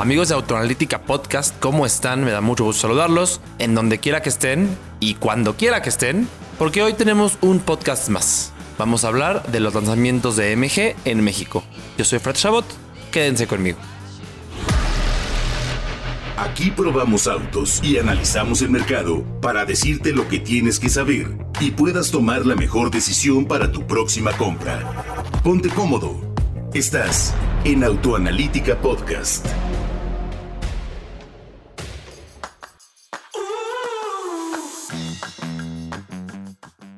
Amigos de Autoanalítica Podcast, ¿cómo están? Me da mucho gusto saludarlos en donde quiera que estén y cuando quiera que estén, porque hoy tenemos un podcast más. Vamos a hablar de los lanzamientos de MG en México. Yo soy Fred Chabot, quédense conmigo. Aquí probamos autos y analizamos el mercado para decirte lo que tienes que saber y puedas tomar la mejor decisión para tu próxima compra. Ponte cómodo. Estás en Autoanalítica Podcast.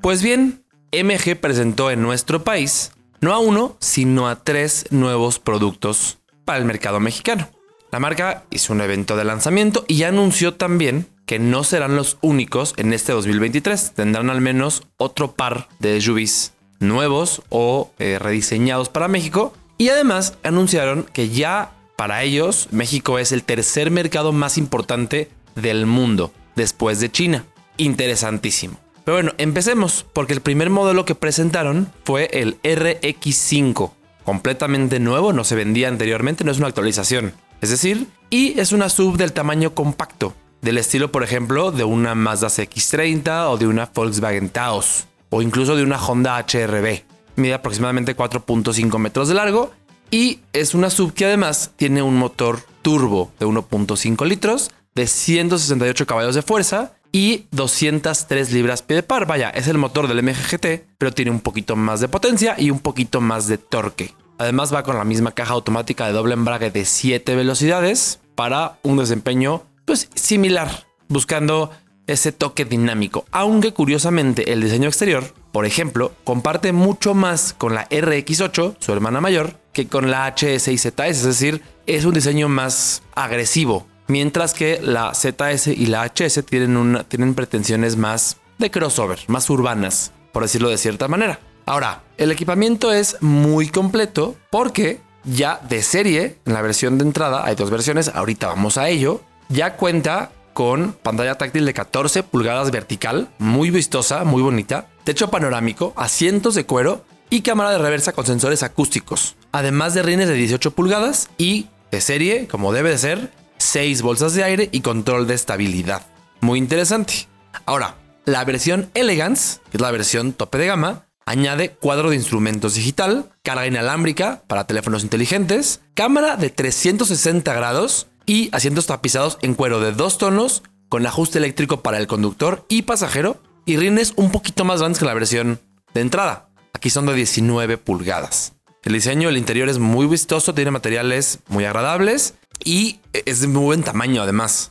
Pues bien, MG presentó en nuestro país no a uno, sino a tres nuevos productos para el mercado mexicano. La marca hizo un evento de lanzamiento y anunció también que no serán los únicos en este 2023. Tendrán al menos otro par de SUVs nuevos o eh, rediseñados para México. Y además anunciaron que ya para ellos México es el tercer mercado más importante del mundo después de China. Interesantísimo. Pero bueno, empecemos porque el primer modelo que presentaron fue el RX5. Completamente nuevo, no se vendía anteriormente, no es una actualización. Es decir, y es una sub del tamaño compacto, del estilo, por ejemplo, de una Mazda CX30 o de una Volkswagen Taos, o incluso de una Honda HRB. Mide aproximadamente 4.5 metros de largo y es una sub que además tiene un motor turbo de 1.5 litros, de 168 caballos de fuerza y 203 libras pie de par. Vaya, es el motor del MGGT, pero tiene un poquito más de potencia y un poquito más de torque. Además va con la misma caja automática de doble embrague de 7 velocidades para un desempeño pues similar, buscando ese toque dinámico. Aunque curiosamente el diseño exterior, por ejemplo, comparte mucho más con la RX8, su hermana mayor, que con la HS y ZS, es decir, es un diseño más agresivo, mientras que la ZS y la HS tienen, tienen pretensiones más de crossover, más urbanas, por decirlo de cierta manera. Ahora, el equipamiento es muy completo porque ya de serie, en la versión de entrada, hay dos versiones, ahorita vamos a ello, ya cuenta con pantalla táctil de 14 pulgadas vertical, muy vistosa, muy bonita, techo panorámico, asientos de cuero y cámara de reversa con sensores acústicos, además de rines de 18 pulgadas y de serie, como debe de ser, 6 bolsas de aire y control de estabilidad. Muy interesante. Ahora, la versión Elegance, que es la versión tope de gama, Añade cuadro de instrumentos digital, carga inalámbrica para teléfonos inteligentes, cámara de 360 grados y asientos tapizados en cuero de dos tonos con ajuste eléctrico para el conductor y pasajero y rines un poquito más grandes que la versión de entrada. Aquí son de 19 pulgadas. El diseño del interior es muy vistoso, tiene materiales muy agradables y es de muy buen tamaño además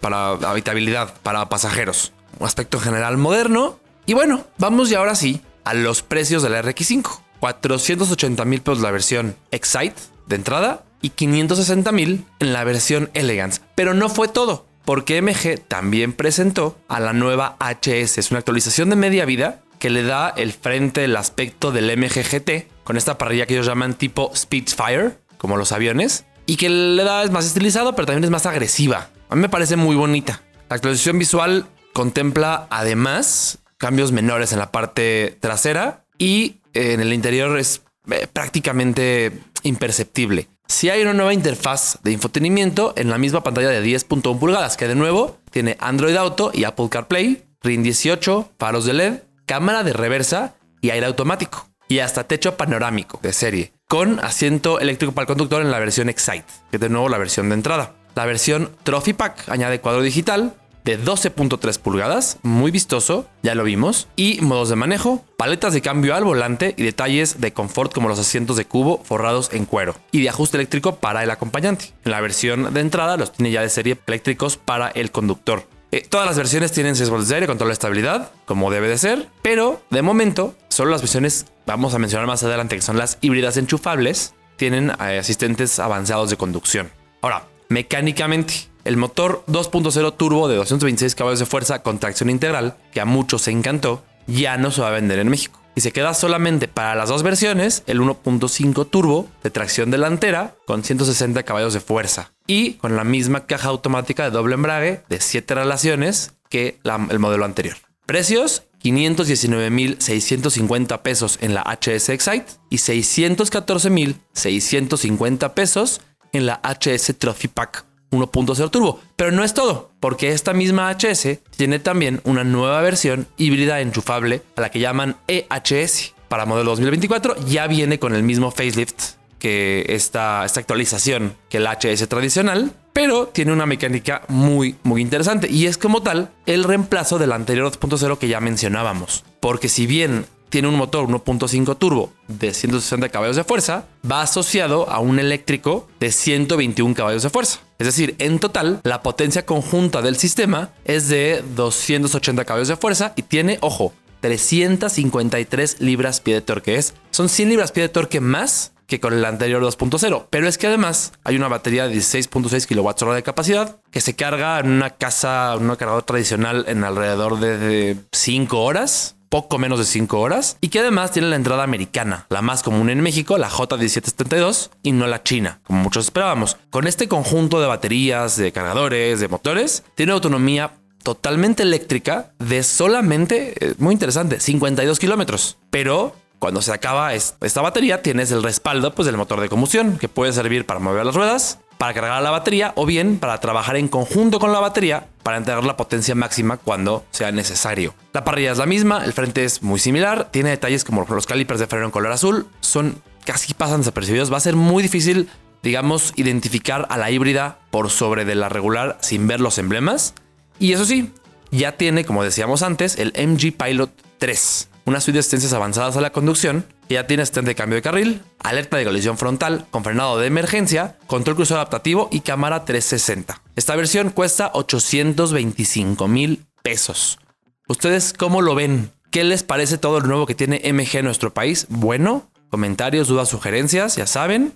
para habitabilidad, para pasajeros. Un aspecto general moderno. Y bueno, vamos ya ahora sí a los precios de la RX5. 480 mil pesos la versión Excite de entrada y 560 mil en la versión Elegance. Pero no fue todo, porque MG también presentó a la nueva HS. Es una actualización de media vida que le da el frente, el aspecto del MG GT con esta parrilla que ellos llaman tipo Spitfire, como los aviones, y que le da es más estilizado, pero también es más agresiva. A mí me parece muy bonita. La actualización visual contempla además cambios menores en la parte trasera y eh, en el interior es eh, prácticamente imperceptible. Si hay una nueva interfaz de infotenimiento en la misma pantalla de 10.1 pulgadas, que de nuevo tiene Android Auto y Apple CarPlay, RIN 18, faros de LED, cámara de reversa y aire automático. Y hasta techo panorámico de serie, con asiento eléctrico para el conductor en la versión Excite, que es de nuevo la versión de entrada. La versión Trophy Pack añade cuadro digital, de 12.3 pulgadas, muy vistoso, ya lo vimos, y modos de manejo, paletas de cambio al volante y detalles de confort como los asientos de cubo forrados en cuero y de ajuste eléctrico para el acompañante. En la versión de entrada los tiene ya de serie eléctricos para el conductor. Eh, todas las versiones tienen 6 voltios de aire, control de estabilidad, como debe de ser, pero de momento solo las versiones, vamos a mencionar más adelante, que son las híbridas enchufables, tienen eh, asistentes avanzados de conducción. Ahora, mecánicamente, el motor 2.0 turbo de 226 caballos de fuerza con tracción integral, que a muchos se encantó, ya no se va a vender en México. Y se queda solamente para las dos versiones el 1.5 turbo de tracción delantera con 160 caballos de fuerza y con la misma caja automática de doble embrague de 7 relaciones que el modelo anterior. Precios 519.650 pesos en la HS Excite y 614.650 pesos en la HS Trophy Pack 1.0 Turbo. Pero no es todo, porque esta misma HS tiene también una nueva versión híbrida enchufable a la que llaman EHS. Para modelo 2024 ya viene con el mismo facelift que esta, esta actualización que el HS tradicional, pero tiene una mecánica muy, muy interesante y es como tal el reemplazo del anterior 2.0 que ya mencionábamos. Porque si bien tiene un motor 1.5 turbo de 160 caballos de fuerza, va asociado a un eléctrico de 121 caballos de fuerza. Es decir, en total, la potencia conjunta del sistema es de 280 caballos de fuerza y tiene, ojo, 353 libras pie de torque. Es, son 100 libras pie de torque más que con el anterior 2.0. Pero es que además hay una batería de 16.6 kWh de capacidad que se carga en una casa, una cargador tradicional en alrededor de 5 horas poco menos de 5 horas y que además tiene la entrada americana, la más común en México, la J1772 y no la china, como muchos esperábamos. Con este conjunto de baterías, de cargadores, de motores, tiene autonomía totalmente eléctrica de solamente, eh, muy interesante, 52 kilómetros. Pero cuando se acaba esta batería, tienes el respaldo pues, del motor de combustión, que puede servir para mover las ruedas, para cargar la batería o bien para trabajar en conjunto con la batería para entregar la potencia máxima cuando sea necesario. La parrilla es la misma, el frente es muy similar, tiene detalles como los calipers de freno en color azul, son casi pasan desapercibidos, va a ser muy difícil, digamos, identificar a la híbrida por sobre de la regular sin ver los emblemas. Y eso sí, ya tiene, como decíamos antes, el MG Pilot 3, una suite de asistencias avanzadas a la conducción, ya tiene asistente de cambio de carril, alerta de colisión frontal con frenado de emergencia, control crucero adaptativo y cámara 360. Esta versión cuesta 825 mil pesos. ¿Ustedes cómo lo ven? ¿Qué les parece todo lo nuevo que tiene MG en nuestro país? Bueno, comentarios, dudas, sugerencias, ya saben.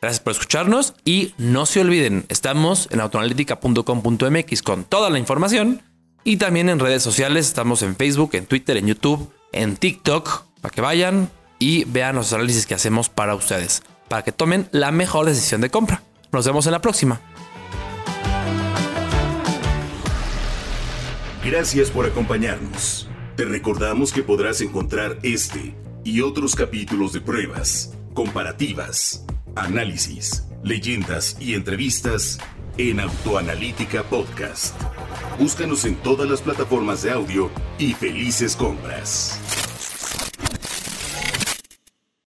Gracias por escucharnos y no se olviden, estamos en autoanalítica.com.mx con toda la información y también en redes sociales, estamos en Facebook, en Twitter, en YouTube en TikTok para que vayan y vean los análisis que hacemos para ustedes, para que tomen la mejor decisión de compra. Nos vemos en la próxima. Gracias por acompañarnos. Te recordamos que podrás encontrar este y otros capítulos de pruebas, comparativas, análisis, leyendas y entrevistas en Autoanalítica Podcast. Búscanos en todas las plataformas de audio y felices compras.